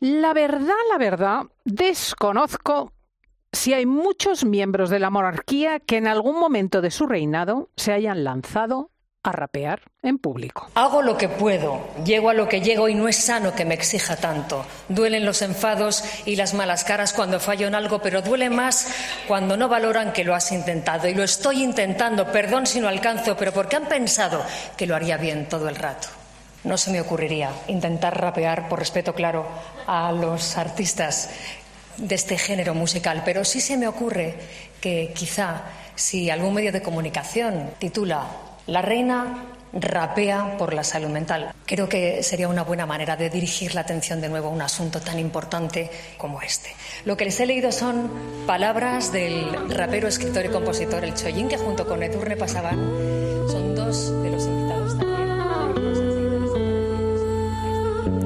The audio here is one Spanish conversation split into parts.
La verdad, la verdad, desconozco si hay muchos miembros de la monarquía que en algún momento de su reinado se hayan lanzado a rapear en público. Hago lo que puedo, llego a lo que llego y no es sano que me exija tanto. Duelen los enfados y las malas caras cuando fallo en algo, pero duele más cuando no valoran que lo has intentado. Y lo estoy intentando, perdón si no alcanzo, pero porque han pensado que lo haría bien todo el rato. No se me ocurriría intentar rapear, por respeto claro, a los artistas de este género musical, pero sí se me ocurre que quizá si algún medio de comunicación titula La reina rapea por la salud mental, creo que sería una buena manera de dirigir la atención de nuevo a un asunto tan importante como este. Lo que les he leído son palabras del rapero, escritor y compositor El Chollín, que junto con Edurne pasaban, son dos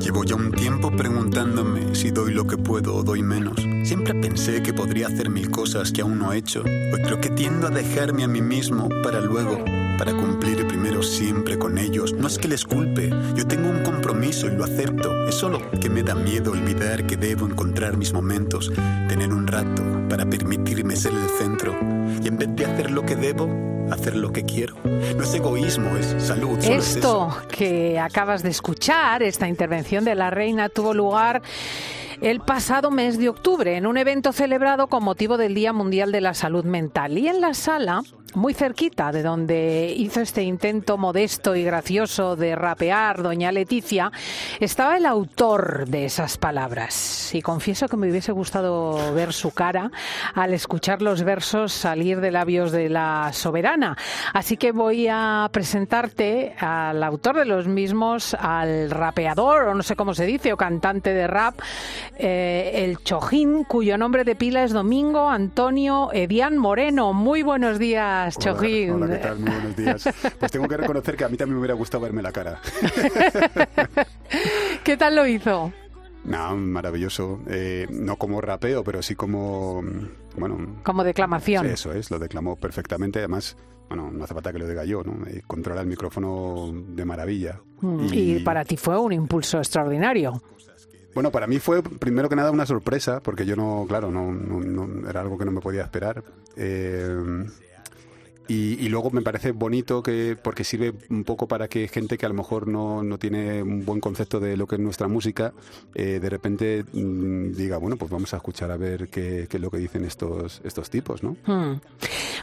Llevo ya un tiempo preguntándome si doy lo que puedo o doy menos. Siempre pensé que podría hacer mil cosas que aún no he hecho. Hoy creo que tiendo a dejarme a mí mismo para luego, para cumplir primero siempre con ellos. No es que les culpe, yo tengo un compromiso y lo acepto. Es solo que me da miedo olvidar que debo encontrar mis momentos, tener un rato para permitirme ser el centro. Y en vez de hacer lo que debo, hacer lo que quiero. No es egoísmo, es salud. es Esto eso. que acabas de escuchar, esta intervención de la reina, tuvo lugar el pasado mes de octubre en un evento celebrado con motivo del Día Mundial de la Salud Mental. Y en la sala, muy cerquita de donde hizo este intento modesto y gracioso de rapear doña Leticia, estaba el autor de esas palabras. Y confieso que me hubiese gustado ver su cara al escuchar los versos salir de labios de la soberana. Así que voy a presentarte al autor de los mismos, al rapeador, o no sé cómo se dice, o cantante de rap, eh, el Chojín, cuyo nombre de pila es Domingo Antonio Edián Moreno. Muy buenos días, Chojín. Hola, ¿qué tal? Muy buenos días. Pues tengo que reconocer que a mí también me hubiera gustado verme la cara. ¿Qué tal lo hizo? No, maravilloso. Eh, no como rapeo, pero sí como, bueno... Como declamación. sí, eso es, lo declamó perfectamente. Además, bueno, no hace falta que lo diga yo, ¿no? Eh, controla el micrófono de maravilla. Mm, Y para ti fue un impulso extraordinario. Bueno, para mí fue primero que nada una sorpresa, porque yo no, claro, no, era algo que no me podía esperar. Eh, y, y luego me parece bonito que porque sirve un poco para que gente que a lo mejor no, no tiene un buen concepto de lo que es nuestra música, eh, de repente mm, diga, bueno, pues vamos a escuchar a ver qué, qué es lo que dicen estos, estos tipos, ¿no? Hmm.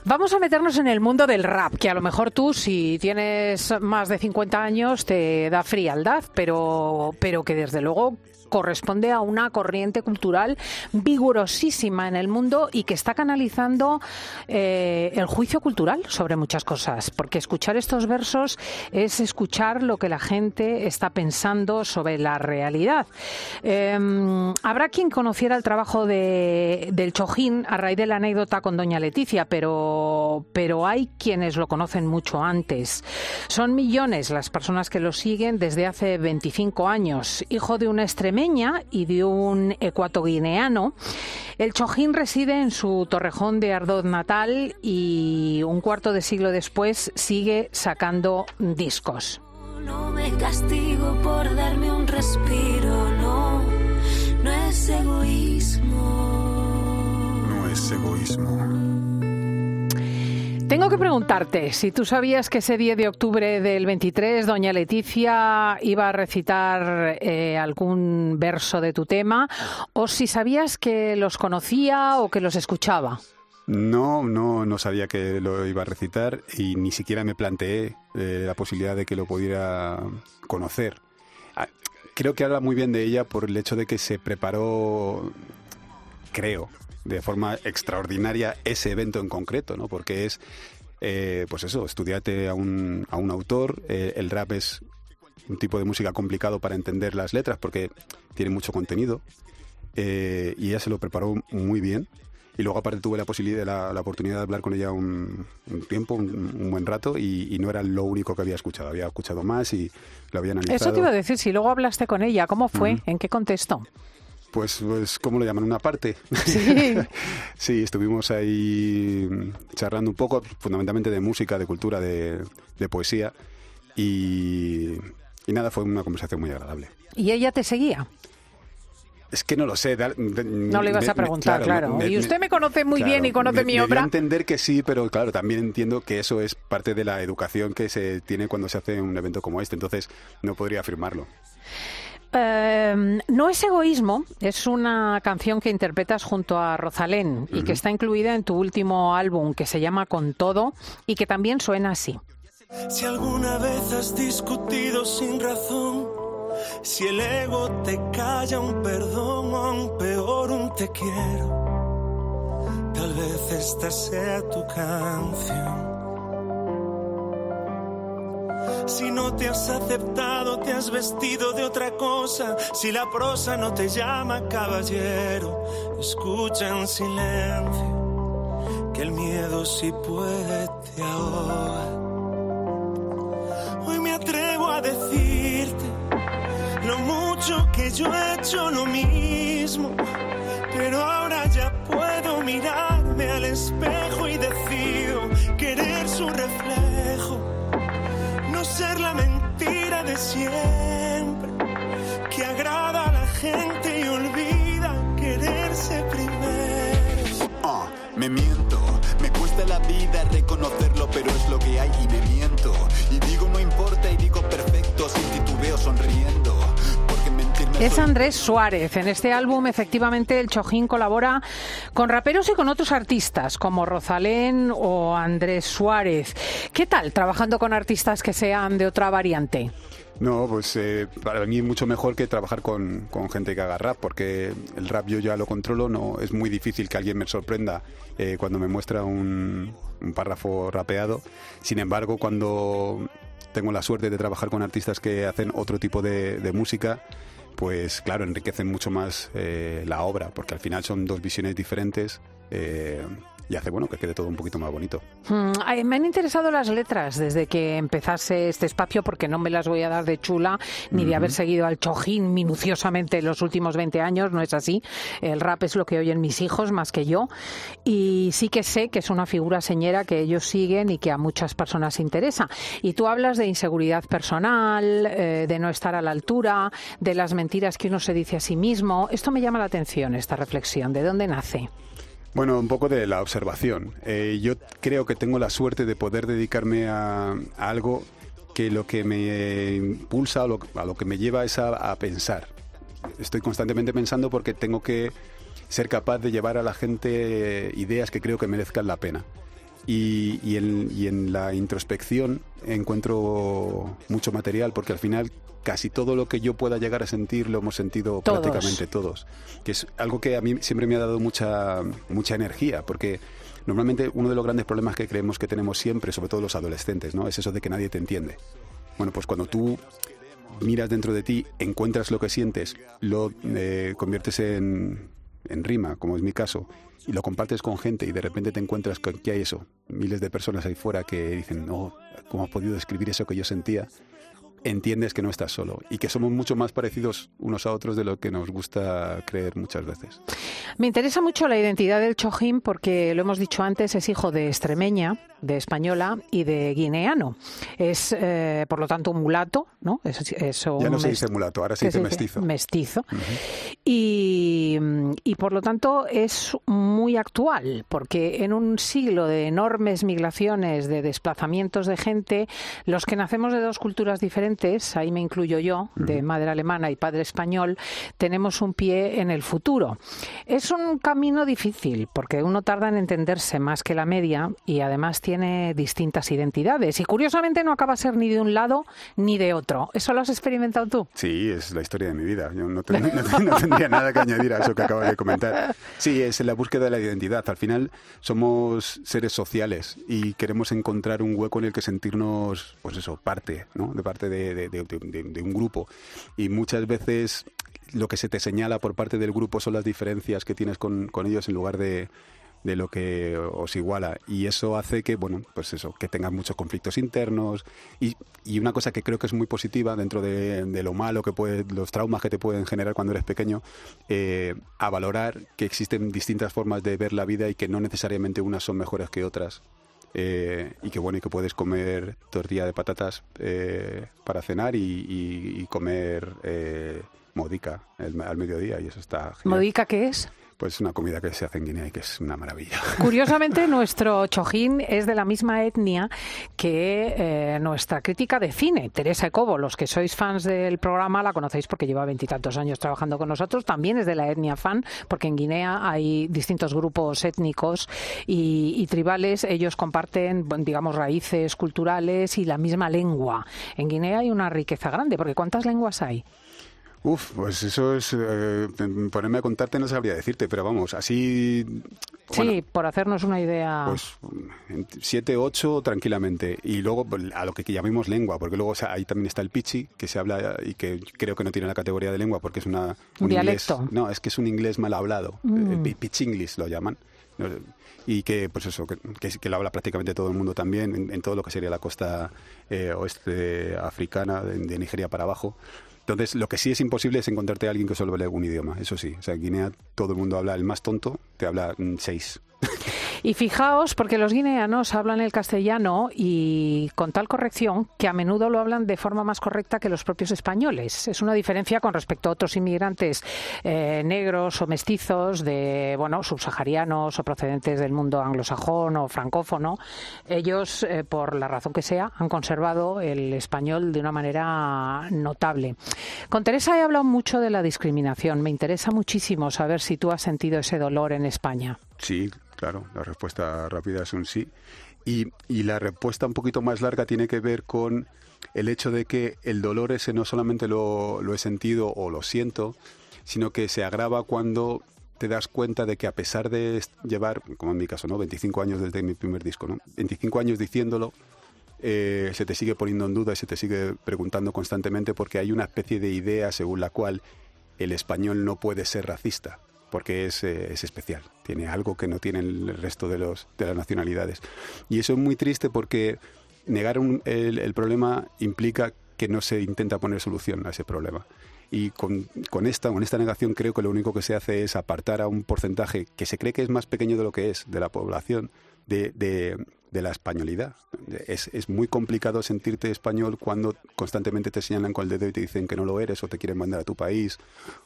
Vamos a meternos en el mundo del rap, que a lo mejor tú, si tienes más de 50 años, te da frialdad, pero, pero que desde luego corresponde a una corriente cultural vigorosísima en el mundo y que está canalizando eh, el juicio cultural sobre muchas cosas, porque escuchar estos versos es escuchar lo que la gente está pensando sobre la realidad. Eh, habrá quien conociera el trabajo de, del Chojín a raíz de la anécdota con doña Leticia, pero, pero hay quienes lo conocen mucho antes. Son millones las personas que lo siguen desde hace 25 años. Hijo de una extremeña y de un ecuatoguineano, el Chojín reside en su Torrejón de Ardoz natal y un cuarto de siglo después sigue sacando discos. No me castigo por darme un respiro, no, no es egoísmo. No es egoísmo. Tengo que preguntarte si tú sabías que ese 10 de octubre del 23 doña Leticia iba a recitar eh, algún verso de tu tema o si sabías que los conocía o que los escuchaba. No, no, no sabía que lo iba a recitar y ni siquiera me planteé eh, la posibilidad de que lo pudiera conocer. Ah, Creo que habla muy bien de ella por el hecho de que se preparó, creo, de forma extraordinaria ese evento en concreto, ¿no? Porque es, eh, pues eso, estudiate a un, a un autor, eh, el rap es un tipo de música complicado para entender las letras porque tiene mucho contenido eh, y ella se lo preparó muy bien. Y luego aparte tuve la posibilidad, la, la oportunidad de hablar con ella un, un tiempo, un, un buen rato, y, y no era lo único que había escuchado. Había escuchado más y lo había analizado. Eso te iba a decir, si luego hablaste con ella, ¿cómo fue? ¿En qué contexto? Pues, pues, ¿cómo lo llaman? Una parte. Sí. sí, estuvimos ahí charlando un poco, fundamentalmente de música, de cultura, de, de poesía. Y, y nada, fue una conversación muy agradable. ¿Y ella te seguía? Es que no lo sé. no le ibas a preguntar, claro. y usted me conoce muy bien y conoce mi obra. Me entender que sí, pero claro, también entiendo que eso es parte de la educación que se tiene cuando se hace un evento como este. Entonces, no podría afirmarlo. Em, no es egoísmo, es una canción que interpretas junto a Rosalén y que está incluida en tu último álbum que se llama Con Todo y que también suena así. Si alguna vez has discutido sin razón, si el ego te calla un perdón o un peor un te quiero, tal vez esta sea tu canción. Si no te has aceptado, te has vestido de otra cosa. Si la prosa no te llama caballero, escucha en silencio que el miedo si puede te ahoga. Hoy me atrevo a decirte lo mucho que yo he hecho lo mismo, pero ahora ya puedo mirarme al espejo y decido querer su reflejo ser la mentira de siempre, que agrada a la gente y olvida quererse primero. Ah, me miento, me cuesta la vida reconocerlo, pero es lo que hay y me miento. Y digo no importa y digo perfecto sin titubeo sonriendo. Es Andrés Suárez. En este álbum, efectivamente, el Chojín colabora con raperos y con otros artistas, como Rosalén o Andrés Suárez. ¿Qué tal trabajando con artistas que sean de otra variante? No, pues eh, para mí mucho mejor que trabajar con, gente que haga rap, porque el rap yo ya lo controlo, no es muy difícil que alguien me sorprenda eh, cuando me muestra un, párrafo rapeado. Sin embargo, cuando tengo la suerte de trabajar con artistas que hacen otro tipo de música, pues claro, enriquecen mucho más eh, la obra, porque al final son dos visiones diferentes. Eh, y hace bueno que quede todo un poquito más bonito. Mm, me han interesado las letras desde que empezase este espacio porque no me las voy a dar de chula ni de haber seguido al chojín minuciosamente los últimos 20 años, no es así. El rap es lo que oyen mis hijos más que yo y sí que sé que es una figura señera que ellos siguen y que a muchas personas interesa. Y tú hablas de inseguridad personal, eh, de no estar a la altura, de las mentiras que uno se dice a sí mismo. Esto me llama la atención, esta reflexión. ¿De dónde nace? Bueno, un poco de la observación. Eh, yo creo que tengo la suerte de poder dedicarme a, algo que lo que me impulsa, a lo, a lo que me lleva es a, pensar. Estoy constantemente pensando porque tengo que ser capaz de llevar a la gente ideas que creo que merezcan la pena. Y, en, y, en, la introspección encuentro mucho material porque al final casi todo lo que yo pueda llegar a sentir lo hemos sentido prácticamente todos. Que es algo que a mí siempre me ha dado mucha, mucha energía, porque normalmente uno de los grandes problemas que creemos que tenemos siempre, sobre todo los adolescentes, ¿no? es eso de que nadie te entiende. Bueno, pues cuando tú miras dentro de ti, encuentras lo que sientes, lo eh, conviertes en, en rima, como es mi caso, y lo compartes con gente y de repente te encuentras con que hay eso, miles de personas ahí fuera que dicen, no, ¿cómo has podido describir eso que yo sentía? Entiendes que no estás solo y que somos mucho más parecidos unos a otros de lo que nos gusta creer muchas veces. Me interesa mucho la identidad del Chojín porque, lo hemos dicho antes, es hijo de extremeña, de española y de guineano. Es, eh, por lo tanto, un mulato, ¿no? ya no se dice mulato, ahora se dice mestizo. Mestizo. y, y, por lo tanto, es muy actual porque en un siglo de enormes migraciones, de desplazamientos de gente, los que nacemos de dos culturas diferentes, ahí me incluyo yo, de madre alemana y padre español, tenemos un pie en el futuro. Es un camino difícil porque uno tarda en entenderse más que la media y además tiene distintas identidades y curiosamente no acaba a ser ni de un lado ni de otro. ¿Eso lo has experimentado tú? Sí, es la historia de mi vida. Yo no, tendría nada que añadir a eso que acabas de comentar. Sí, es la búsqueda de la identidad. Al final somos seres sociales y queremos encontrar un hueco en el que sentirnos, pues eso, parte, ¿no? De parte de, de un grupo. Y muchas veces lo que se te señala por parte del grupo son las diferencias que tienes con, con ellos en lugar de, de lo que os iguala. Y eso hace que bueno pues eso que tengas muchos conflictos internos. Y, y una cosa que creo que es muy positiva dentro de, lo malo que puede los traumas que te pueden generar cuando eres pequeño eh, a valorar que existen distintas formas de ver la vida y que no necesariamente unas son mejores que otras eh, y que bueno y que puedes comer tortilla de patatas eh, para cenar y, comer modica el- al mediodía y eso está. ¿Modica qué es? Pues es una comida que se hace en Guinea y que es una maravilla. Curiosamente, nuestro chojín es de la misma etnia que eh, nuestra crítica de cine, Teresa Ecobo. Los que sois fans del programa la conocéis porque lleva veintitantos años trabajando con nosotros. También es de la etnia fan, porque en Guinea hay distintos grupos étnicos y, y tribales. Ellos comparten, digamos, raíces culturales y la misma lengua. En Guinea hay una riqueza grande, porque ¿cuántas lenguas hay? Uf, pues eso es. eh, ponerme a contarte no sabría decirte, pero vamos, así. bueno, sí, por hacernos una idea. Pues siete, ocho tranquilamente. Y luego pues, a lo que llamemos lengua, porque luego o sea, ahí también está el pichi, que se habla y que creo que no tiene la categoría de lengua porque es una, Un inglés. dialecto. No, es que es un inglés mal hablado. Mm. El lo llaman. Y que, pues eso, que, que, que lo habla prácticamente todo el mundo también, en, en todo lo que sería la costa eh, oeste africana, de, de Nigeria para abajo. Entonces, lo que sí es imposible es encontrarte a alguien que solo hable algún idioma, eso sí. O sea, en Guinea todo el mundo habla, el más tonto te habla seis. Y fijaos, porque los guineanos hablan el castellano y con tal corrección que a menudo lo hablan de forma más correcta que los propios españoles. Es una diferencia con respecto a otros inmigrantes eh, negros o mestizos, de bueno, subsaharianos o procedentes del mundo anglosajón o francófono. Ellos, eh, por la razón que sea, han conservado el español de una manera notable. Con Teresa he hablado mucho de la discriminación. Me interesa muchísimo saber si tú has sentido ese dolor en España. Sí, claro, la respuesta rápida es un sí. Y, y la respuesta un poquito más larga tiene que ver con el hecho de que el dolor ese no solamente lo, lo he sentido o lo siento, sino que se agrava cuando te das cuenta de que a pesar de llevar, como en mi caso, ¿no? 25 años desde mi primer disco, ¿no? 25 años diciéndolo, eh, se te sigue poniendo en duda y se te sigue preguntando constantemente porque hay una especie de idea según la cual el español no puede ser racista porque es, eh, es especial, tiene algo que no tienen el resto de, los, de las nacionalidades. Y eso es muy triste porque negar un- el, el problema implica que no se intenta poner solución a ese problema. Y con, con esta, con esta negación creo que lo único que se hace es apartar a un porcentaje que se cree que es más pequeño de lo que es de la población de, de- de la españolidad. Es, es muy complicado sentirte español cuando constantemente te señalan con el dedo y te dicen que no lo eres o te quieren mandar a tu país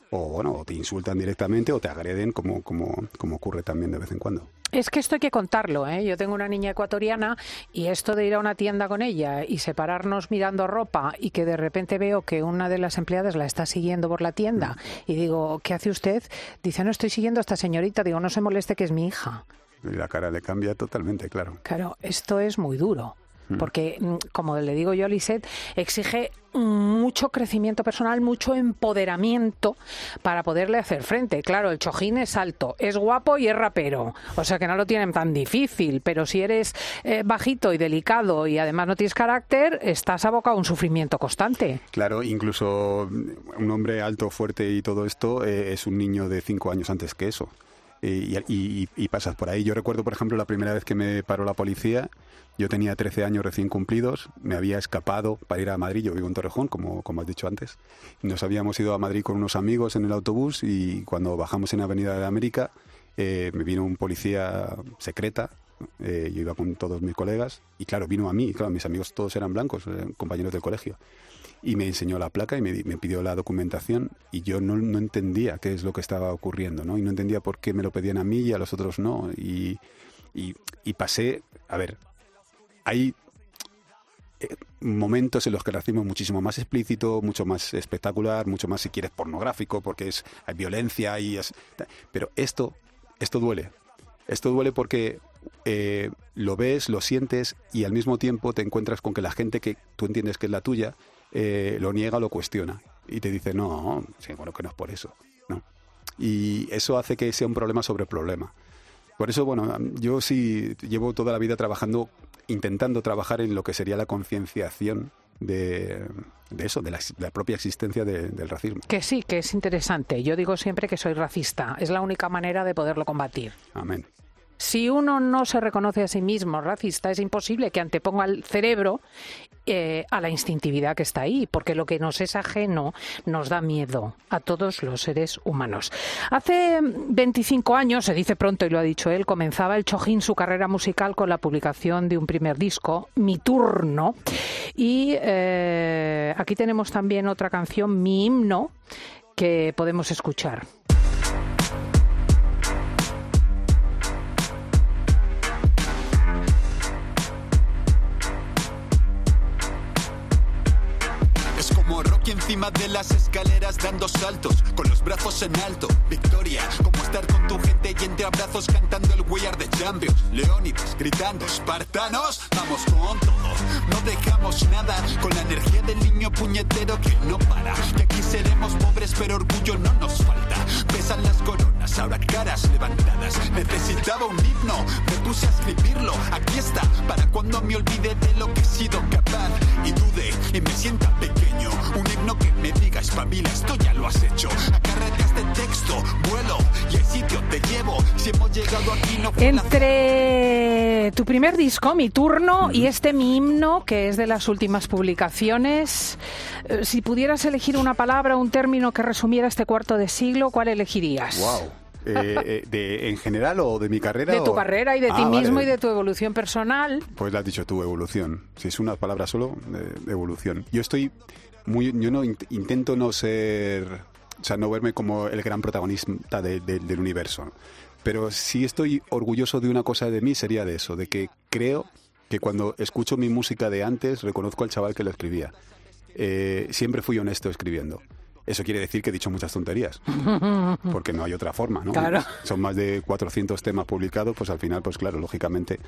o bueno, o te insultan directamente o te agreden como, como, como ocurre también de vez en cuando. Es que esto hay que contarlo, ¿eh? Yo tengo una niña ecuatoriana y esto de ir a una tienda con ella y separarnos mirando ropa y que de repente veo que una de las empleadas la está siguiendo por la tienda y digo, ¿qué hace usted? Dice, no estoy siguiendo a esta señorita. Digo, no se moleste que es mi hija. La cara le cambia totalmente, claro. Claro, esto es muy duro. Porque, mm, como le digo yo a Lisette, exige mucho crecimiento personal, mucho empoderamiento para poderle hacer frente. Claro, el chojín es alto, es guapo y es rapero. O sea que no lo tienen tan difícil. Pero si eres eh, bajito y delicado y además no tienes carácter, estás abocado a un sufrimiento constante. Claro, incluso un hombre alto, fuerte y todo esto eh, es un niño de cinco años antes que eso. Y, y- y- pasas por ahí. Yo recuerdo, por ejemplo, la primera vez que me paró la policía, yo tenía 13 años recién cumplidos, me había escapado para ir a Madrid, yo vivo en Torrejón, como, como has dicho antes. Nos habíamos ido a Madrid con unos amigos en el autobús y cuando bajamos en Avenida de América, eh, me vino un policía secreta, eh, yo iba con todos mis colegas y claro, vino a mí, claro, mis amigos todos eran blancos, eh, compañeros del colegio y me enseñó la placa y me, di- me pidió la documentación y yo no, no entendía qué es lo que estaba ocurriendo, ¿no? Y no entendía por qué me lo pedían a mí y a los otros no. Y, y, y pasé, a ver, hay eh, momentos en los que el racismo es muchísimo más explícito, mucho más espectacular, mucho más, si quieres, pornográfico, porque es, hay violencia y es... Pero esto, esto duele. Esto duele porque eh, lo ves, lo sientes y al mismo tiempo te encuentras con que la gente que tú entiendes que es la tuya eh, lo niega, lo cuestiona y te dice, no, bueno, que no es por eso. ¿no? Y eso hace que sea un problema sobre problema. Por eso, bueno, yo sí llevo toda la vida trabajando, intentando trabajar en lo que sería la concienciación de, de eso, de la, propia existencia de- del racismo. Que sí, que es interesante. Yo digo siempre que soy racista. Es la única manera de poderlo combatir. Amén. Si uno no se reconoce a sí mismo racista, es imposible que anteponga al cerebro eh, a la instintividad que está ahí, porque lo que nos es ajeno nos da miedo a todos los seres humanos. Hace 25 años, se dice pronto y lo ha dicho él, comenzaba el Chojín su carrera musical con la publicación de un primer disco, Mi Turno. Y eh, aquí tenemos también otra canción, Mi Himno que podemos escuchar. De las escaleras dando saltos, con los brazos en alto. Victoria, como estar con tu gente y entre abrazos cantando el We Are the Champions. Leónidas gritando, espartanos, vamos con todo. No dejamos nada, con la energía del niño puñetero que no para. Que aquí seremos pobres, pero orgullo no nos falta. Pesan las coronas, ahora caras levantadas. Necesitaba un himno, me puse a escribirlo. Aquí está, para cuando me olvide de lo que he sido capaz. Y dude y me sienta pequeño. Un himno que me diga espabila, esto ya lo has hecho. Acárrate texto, vuelo y el sitio te llevo. Si hemos llegado aquí no fue la Entre tu primer disco, Mi Turno, y este Mi Himno, que es de las últimas publicaciones, eh, si pudieras elegir una palabra, un término que resumiera este cuarto de siglo, ¿cuál elegirías? Wow. Eh, eh, de, ¿En general o de mi carrera? De tu o- carrera y de Ah, ti vale. mismo y de tu evolución personal. Pues lo has dicho tú, evolución. Si es una palabra solo, eh, evolución. Yo estoy muy, yo no int- intento no ser, o sea, no verme como el gran protagonista de- de- del universo. Pero si estoy orgulloso de una cosa de mí sería de eso, de que creo que cuando escucho mi música de antes reconozco al chaval que lo escribía. Eh, siempre fui honesto escribiendo. Eso quiere decir que he dicho muchas tonterías, porque no hay otra forma, ¿no? Claro. Son más de 400 temas publicados, pues al final, pues claro, lógicamente.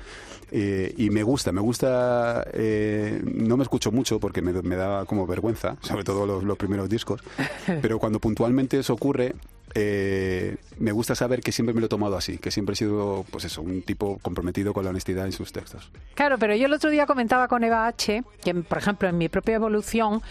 Eh, y me gusta, me gusta, eh, no me escucho mucho porque me, me da como vergüenza, sobre todo los, los primeros discos, pero cuando puntualmente eso ocurre, eh, me gusta saber que siempre me lo he tomado así, que siempre he sido, pues eso, un tipo comprometido con la honestidad en sus textos. Claro, pero yo el otro día comentaba con Eva H. que, por ejemplo, en mi propia evolución,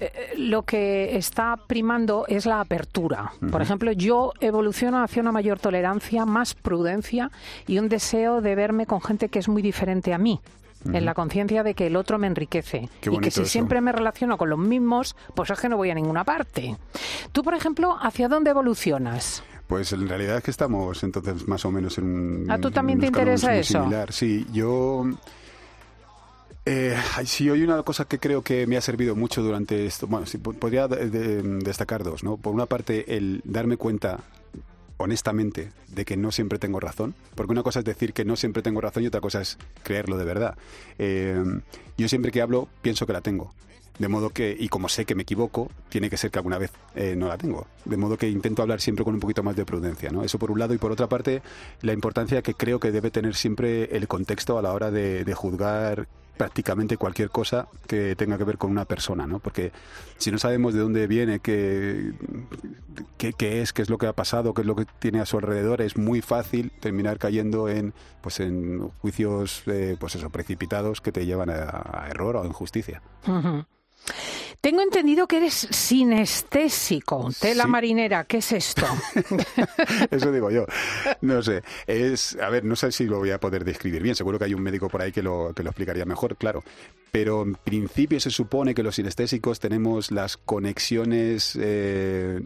eh, lo que está primando es la apertura. Por ejemplo, yo evoluciono hacia una mayor tolerancia, más prudencia y un deseo de verme con gente que es muy diferente a mí. En la conciencia de que el otro me enriquece. Qué y que si eso. siempre me relaciono con los mismos, pues es que no voy a ninguna parte. Tú, por ejemplo, ¿hacia dónde evolucionas? Pues en realidad es que estamos entonces más o menos en un... ¿A tú también te interesa eso? Similar. Sí, yo... Eh, sí, hay una cosa que creo que me ha servido mucho durante esto. Bueno, sí, podría de- de- destacar dos, ¿no? Por una parte, el darme cuenta honestamente de que no siempre tengo razón, porque una cosa es decir que no siempre tengo razón y otra cosa es creerlo de verdad. Eh, yo siempre que hablo pienso que la tengo. De modo que, y como sé que me equivoco, tiene que ser que alguna vez eh, no la tengo. De modo que intento hablar siempre con un poquito más de prudencia, ¿no? Eso por un lado. Y por otra parte, la importancia que creo que debe tener siempre el contexto a la hora de, de juzgar prácticamente cualquier cosa que tenga que ver con una persona, ¿no? Porque si no sabemos de dónde viene, qué, qué, qué es, qué es lo que ha pasado, qué es lo que tiene a su alrededor, es muy fácil terminar cayendo en, pues en juicios, eh, pues eso, precipitados que te llevan a, error o injusticia. Tengo entendido que eres sinestésico, tela Sí. marinera. ¿Qué es esto? Eso digo yo. No sé. Es, a ver, no sé si lo voy a poder describir bien. Seguro que hay un médico por ahí que lo, que lo explicaría mejor, claro. Pero en principio se supone que los sinestésicos tenemos las conexiones eh,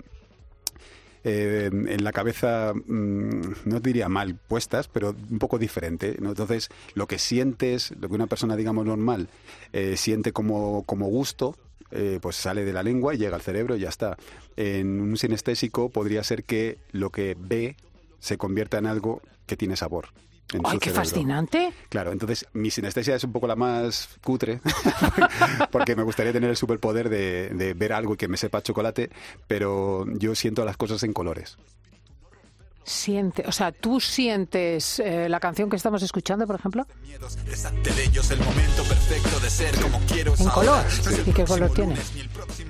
eh, en la cabeza, mm, no diría mal puestas, pero un poco diferente. Entonces, lo que sientes, lo que una persona, digamos, normal, eh, siente como, como gusto, eh, pues sale de la lengua y llega al cerebro y ya está. En un sinestésico podría ser que lo que ve se convierta en algo que tiene sabor. En ¡Ay, qué cerebro. fascinante! Claro, entonces mi sinestesia es un poco la más cutre, porque me gustaría tener el superpoder de, de ver algo y que me sepa chocolate, pero yo siento las cosas en colores. Siente, o sea, tú sientes eh, la canción que estamos escuchando, por ejemplo, miedos. Es ante de ellos el momento perfecto de ser como quiero. en ahora. color. ¿Y qué color tiene?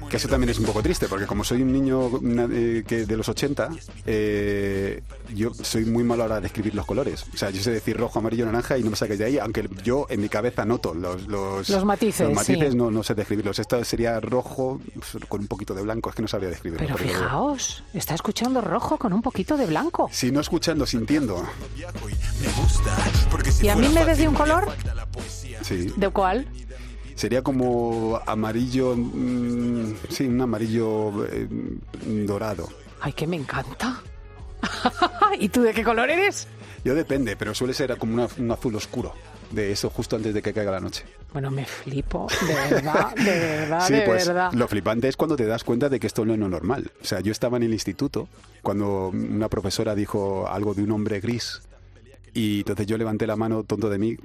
Que eso también es un poco triste, porque como soy un niño eh, que de los 80, eh, yo soy muy malo a la hora de escribir los colores. O sea, yo sé decir rojo, amarillo, naranja y no me saques de ahí, aunque yo en mi cabeza noto los, los, Los matices, Los matices sí. no, no sé describirlos. Esto sería rojo pues, con un poquito de blanco, es que no sabría describirlo. Pero fijaos, está escuchando rojo con un poquito de blanco. Si no escuchando, sintiendo. y me gusta. Porque si ¿Y a mí me ves de un color? Sí. ¿De cuál? Sería como amarillo, mm, sí, un amarillo eh, dorado. Ay, que me encanta. ¿Y tú de qué color eres? Yo depende, pero suele ser como una- un azul oscuro. De eso justo antes de que caiga la noche. Bueno, me flipo, de verdad, de verdad, Sí, de pues verdad. lo flipante es cuando te das cuenta de que esto no es lo normal. O sea, yo estaba en el instituto cuando una profesora dijo algo de un hombre gris y entonces yo levanté la mano tonto de mí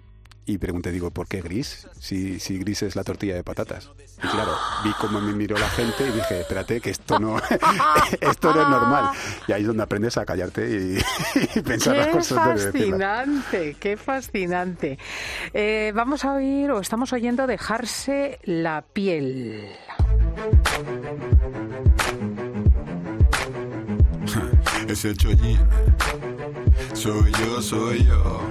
y pregunté, digo, ¿por qué gris? Si, si gris es la tortilla de patatas. Y claro, vi cómo me miró la gente y dije, espérate, que esto no, esto no es normal. Y ahí es donde aprendes a callarte y, y pensar las cosas fascinante, qué fascinante. Eh, vamos a oír o estamos oyendo dejarse la piel. Ese chollín. Soy yo, soy yo.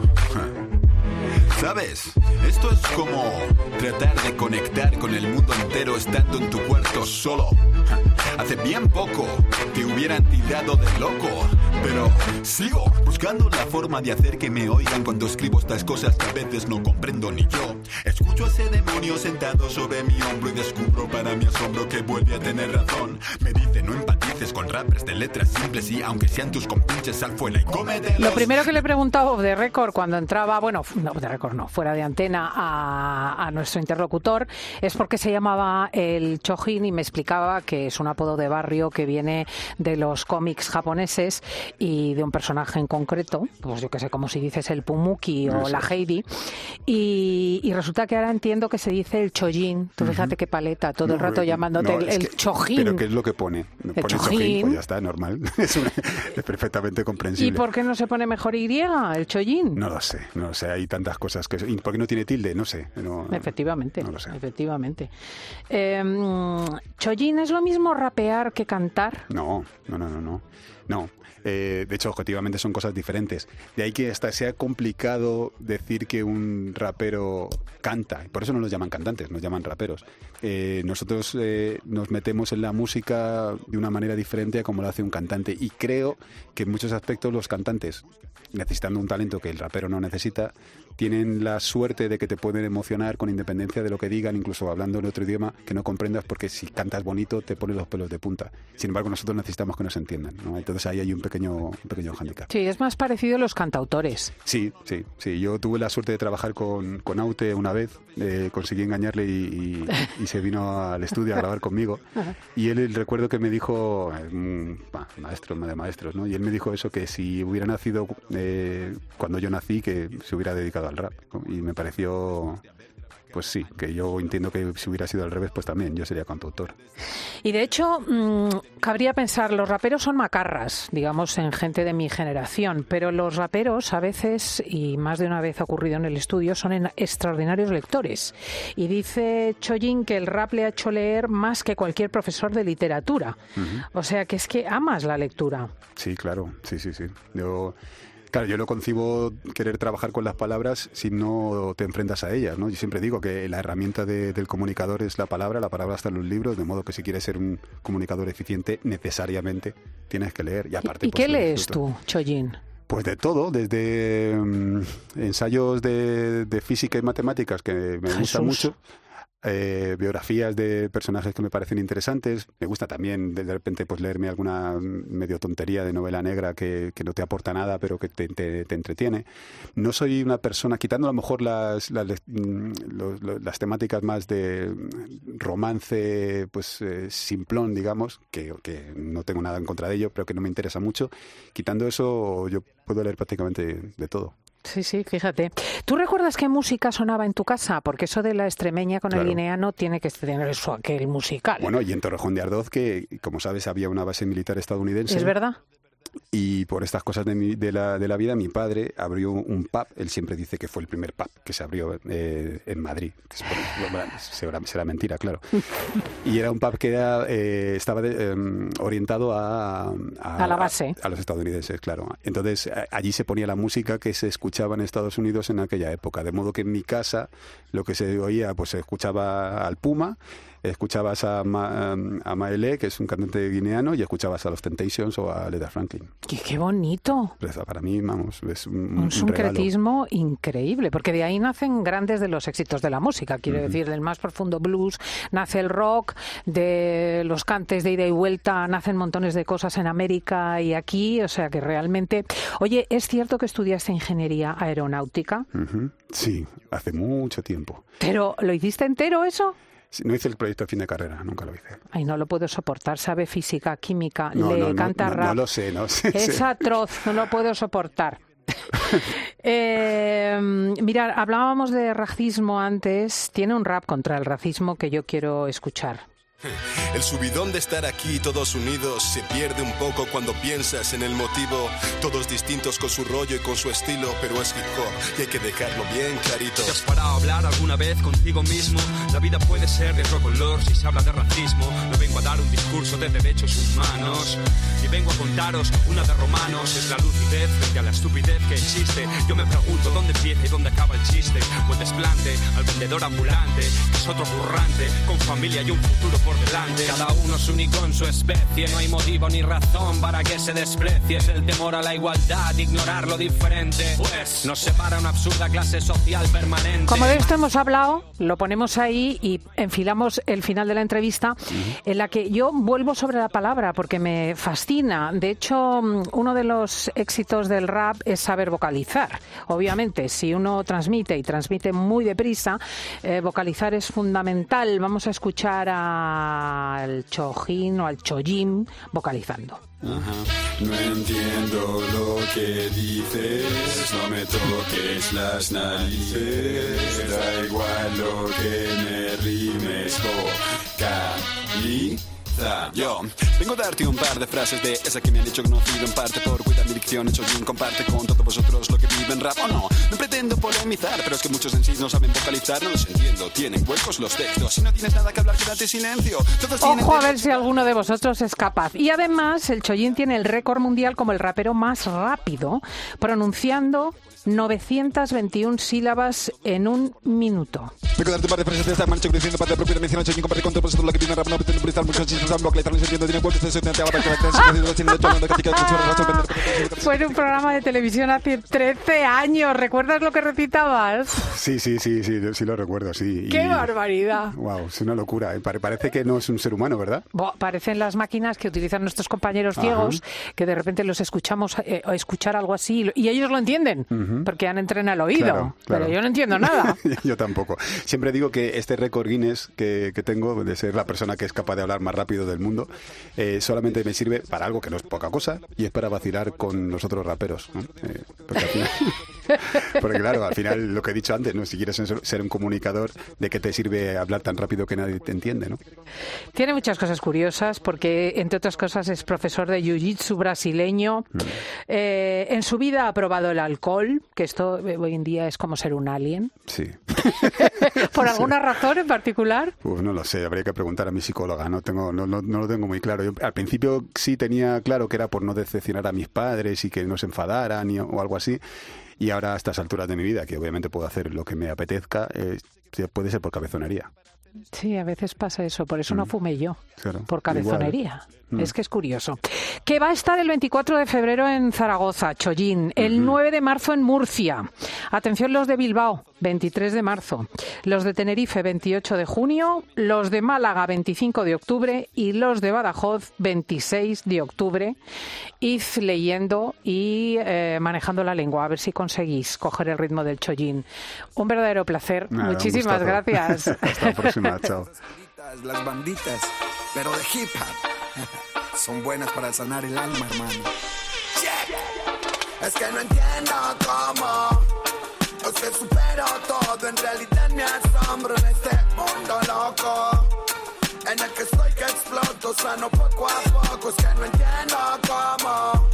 ¿Sabes? Esto es como tratar de conectar con el mundo entero estando en tu cuarto solo. Hace bien poco te hubieran tirado de loco, pero sigo buscando la forma de hacer que me oigan cuando escribo estas cosas que a veces no comprendo ni yo. Escucho a ese demonio sentado sobre mi hombro y descubro para mi asombro que vuelve a tener razón. Me dice no empatices con rappers de letras simples y aunque sean tus compinches sal fuera y cómetelos. Lo primero que le he preguntado de récord cuando entraba, bueno, no, de récord no, fuera de antena a, a nuestro interlocutor, es porque se llamaba el Chojin y me explicaba que es un apodo de barrio que viene de los cómics japoneses y de un personaje en concreto, pues yo que sé, como si dices el Pumuki o la Heidi, y, y resulta que ahora entiendo que se dice el Chojin. Tú fíjate qué paleta, todo el rato eh, llamándote no, el, el que- Chojin. Pero ¿qué es lo que pone? Pone chojin. chojin, pues ya está, normal. Es, una- es perfectamente ¿Y comprensible. por qué no se pone mejor Y, el Chojin? No lo sé, no lo sé, hay tantas cosas que... ¿Y por qué no tiene tilde? No sé. Efectivamente, No lo sé. efectivamente. Eh, Chollín, ¿es lo mismo rapear que cantar? No, no, no, no, no. No. Eh, de hecho, objetivamente son cosas diferentes. De ahí que hasta sea complicado decir que un rapero canta. Por eso no los llaman cantantes, nos llaman raperos. Eh, nosotros eh, nos metemos en la música de una manera diferente a como lo hace un cantante. Y creo que en muchos aspectos los cantantes, necesitando un talento que el rapero no necesita, tienen la suerte de que te pueden emocionar con independencia de lo que digan, incluso hablando en otro idioma que no comprendas, porque si cantas bonito te pones los pelos de punta. Sin embargo, nosotros necesitamos que nos entiendan. ¿no? Entonces ahí hay un pequeño, un pequeño hándicap. Sí, es más parecido a los cantautores. Sí, sí, sí. Yo tuve la suerte de trabajar con, con Aute una vez, eh, conseguí engañarle y, y- y se vino al estudio a grabar conmigo. Y él, el recuerdo que me dijo, bah, maestro de maestros, ¿no? Y él me dijo eso, que si hubiera nacido eh, cuando yo nací, que se hubiera dedicado al rap. Y me pareció, pues sí, que yo entiendo que si hubiera sido al revés, pues también yo sería cantautor. Y de hecho, mm, cabría pensar, los raperos son macarras, digamos, en gente de mi generación, pero los raperos a veces, y más de una vez ha ocurrido en el estudio, son en- extraordinarios lectores. Y dice Choyin que el rap le ha hecho leer más que cualquier profesor de literatura. O sea, que es que amas la lectura. Sí, claro, sí, sí, sí. Yo, claro, yo no concibo querer trabajar con las palabras si no te enfrentas a ellas, ¿no? Yo siempre digo que la herramienta de- del comunicador es la palabra, la palabra está en los libros, de modo que si quieres ser un comunicador eficiente, necesariamente tienes que leer. Y, aparte, ¿Y pues, qué lo lees tú, Choyin? Pues de todo, desde mm, ensayos de, de física y matemáticas que me Jesús. gustan mucho, eh, biografías de personajes que me parecen interesantes. Me gusta también de, repente pues leerme alguna medio tontería de novela negra que, no te aporta nada, pero que te, entretiene. No soy una persona, quitando a lo mejor las, las, mm, lo- lo- las temáticas más de romance, pues eh, simplón, digamos, que, que no tengo nada en contra de ello, pero que no me interesa mucho. Quitando eso, yo puedo leer prácticamente de todo. Sí, sí, fíjate. ¿Tú recuerdas qué música sonaba en tu casa? Porque eso de la extremeña con el Claro. lineano tiene que tener su aquel musical. Bueno, y en Torrejón de Ardoz, que como sabes había una base militar estadounidense. ¿Es verdad? Y por estas cosas de, mi- de, la, de la vida, mi padre abrió un pub. Él siempre dice que fue el primer pub que se abrió eh, en Madrid. Que será, será mentira, claro. Y era un pub que era, eh, estaba de- em, orientado a, A la base. A, los estadounidenses, claro. Entonces, a- allí se ponía la música que se escuchaba en Estados Unidos en aquella época. De modo que en mi casa lo que se oía, pues se escuchaba al Puma escuchabas a, Ma, a Maele, que es un cantante guineano, y escuchabas a los Temptations o a Leda Franklin. Qué, qué bonito. Pues, Para mí, vamos, es un, Un sincretismo increíble, porque de ahí nacen grandes de los éxitos de la música. Quiero decir, del más profundo blues nace el rock, de los cantes de ida y vuelta nacen montones de cosas en América y aquí, o sea que realmente. Oye, ¿es cierto que estudiaste ingeniería aeronáutica? Sí, hace mucho tiempo. ¿Pero lo hiciste entero eso? No hice el proyecto de fin de carrera, nunca lo hice. Ay, no lo puedo soportar. Sabe física, química, No, le no, canta no, rap. no lo sé, no sé. Es atroz, no lo puedo soportar. eh, mirad, hablábamos de racismo antes. Tiene un rap contra el racismo que yo quiero escuchar. El subidón de estar aquí todos unidos se pierde un poco cuando piensas en el motivo. Todos distintos con su rollo y con su estilo, pero es hip hop y hay que dejarlo bien clarito. ¿Te has parado a hablar alguna vez contigo mismo? La vida puede ser de otro color si se habla de racismo. No vengo a dar un discurso de derechos humanos. Y vengo a contaros una de romanos. Es la lucidez frente a la estupidez que existe. Yo me pregunto dónde empieza y dónde acaba el chiste. El desplante al vendedor ambulante, que es otro currante, con familia y un futuro por delante. Cada uno es único en su especie, no hay motivo ni razón para que se desprecie. Es el temor a la igualdad, ignorar lo diferente. Pues nos separa una absurda clase social permanente. Como de esto hemos hablado, lo ponemos ahí y enfilamos el final de la entrevista en la que yo vuelvo sobre la palabra porque me fascina. De hecho, mm, uno de los éxitos del rap es saber vocalizar. Obviamente, si uno transmite y transmite muy deprisa, eh, vocalizar es fundamental. Vamos a escuchar al Chojin o al Chojim vocalizando. No entiendo lo que dices, no me toques las narices, da igual lo que me rimes, vocaliza. Yo vengo a darte un par de frases de esa que me han dicho conocido en parte por cuidar mi dicción. Hecho bien, comparte con todos vosotros lo que viven rap o no. No pretendo polemizar, pero es que muchos en sí no saben vocalizar, no los entiendo. Tienen huecos los textos. Si no tienes nada que hablar, quédate silencio. Todos Ojo a ver si alguno de vosotros es capaz. Y además, el Chollín tiene el récord mundial como el rapero más rápido, pronunciando 921 sílabas en un minuto. Fue en un programa de televisión hace 13 años. ¿Recuerdas lo que recitabas? Sí, sí, sí, sí, sí lo recuerdo, sí. Y- ¡Qué barbaridad! Wow, es una locura. eh. Pare- Parece que no es un ser humano, ¿verdad? Parecen las máquinas que utilizan nuestros compañeros Ajá. ciegos, que de repente los escuchamos eh, escuchar algo así y lo- y ellos lo porque han entrenado el oído. Claro, claro. Pero yo no entiendo nada. Yo tampoco. Siempre digo que este récord Guinness que, que tengo de ser la persona que es capaz de hablar más rápido del mundo, eh, solamente me sirve para algo que no es poca cosa y es para vacilar con los otros raperos. ¿no? Eh, porque, al final- porque claro, al final lo que he dicho antes, ¿no? si quieres ser, ser un comunicador, ¿de qué te sirve hablar tan rápido que nadie te entiende? ¿no? Tiene muchas cosas curiosas porque, entre otras cosas, es profesor de jiu-jitsu brasileño. Mm. Eh, en su vida ha probado el alcohol, que esto eh, hoy en día es como ser un alien. Sí. ¿Por alguna razón en particular? Pues no lo sé, habría que preguntar a mi psicóloga, no tengo, no, no, no lo tengo muy claro. Yo al principio sí tenía claro que era por no decepcionar a mis padres y que no se enfadaran y- o algo así. Y ahora a estas alturas de mi vida, que obviamente puedo hacer lo que me apetezca, eh, puede ser por cabezonería. Sí, a veces pasa eso, por eso no fumé yo, Mm. Claro, por igual. Mm. Es que es curioso. Que va a estar el 24 de febrero en Zaragoza, Chollín, el 9 de marzo en Murcia. Atención los de Bilbao, 23 de marzo. Los de Tenerife, 28 de junio. Los de Málaga, 25 de octubre. Y los de Badajoz, 26 de octubre. Id leyendo y eh, manejando la lengua, a ver si conseguís coger el ritmo del Chollín. Un verdadero placer. Nada, Muchísimas gracias. Hasta la próxima, chao. Las banditas, pero de hip hop. Son buenas para sanar el alma, hermano. Es que no entiendo cómo. Es que supero todo, en realidad me asombro en este mundo loco. En el que soy que exploto, sano poco a poco. Es que no entiendo cómo.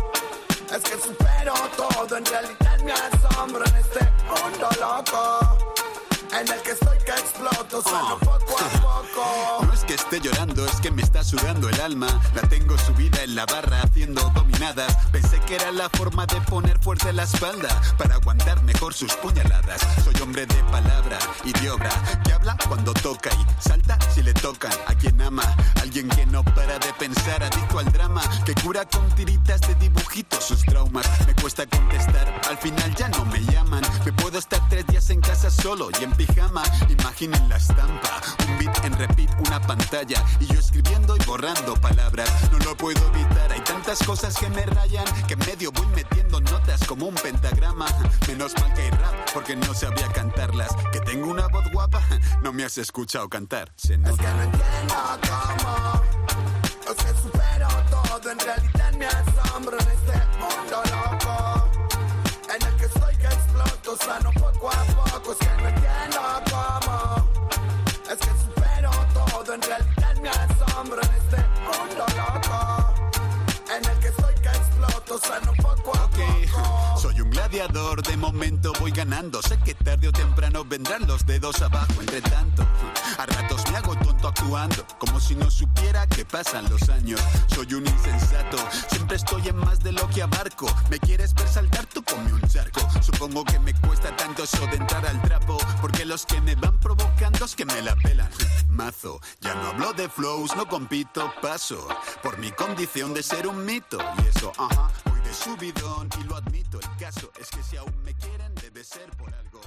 Es que supero todo, en realidad me asombro en este mundo loco. En el que estoy que exploto, sano poco a poco. No es que esté llorando, es que me está sudando el alma. La tengo subida en la barra haciendo dominadas. Pensé que era la forma de poner fuerte la espalda para aguantar mejor sus puñaladas. Soy hombre de palabra y de obra que habla cuando toca y salta si le tocan. A quien ama, alguien que no para de pensar, adicto al drama, que cura con tiritas de dibujitos sus traumas. Me cuesta contestar, al final ya no me llaman. Me puedo estar tres días en casa solo y en pijama. Imaginen la estampa, un beat en repeat, una pantalla. Y yo escribiendo y borrando palabras. No lo puedo evitar, hay tantas cosas que me rayan que en medio voy metiendo notas como un pentagrama. Menos mal que hay rap, porque no sabía cantarlas. Que tengo una voz guapa, no me has escuchado cantar. Se nota. que no entiendo cómo Es que supero todo, en realidad me asombro en este mundo loco En el que soy que exploto, sano poco a poco Es que no sano poco a poco Soy un gladiador, de momento voy ganando. Sé que tarde o temprano vendrán los dedos abajo. Entre tanto, a ratos me hago tonto actuando, como si no supiera que pasan los años. Soy un insensato, siempre estoy en más de lo que abarco. ¿Me quieres ver saltar? Tú ponme un charco. Supongo que me cuesta tanto eso de entrar al trapo, porque los que me van provocando es que me la pelan. Mazo, ya no hablo de flows, no compito, paso por mi condición de ser un mito. Y eso, ajá, voy de subidón y lo admito. El caso es que si aún me quieren, debe ser por algo.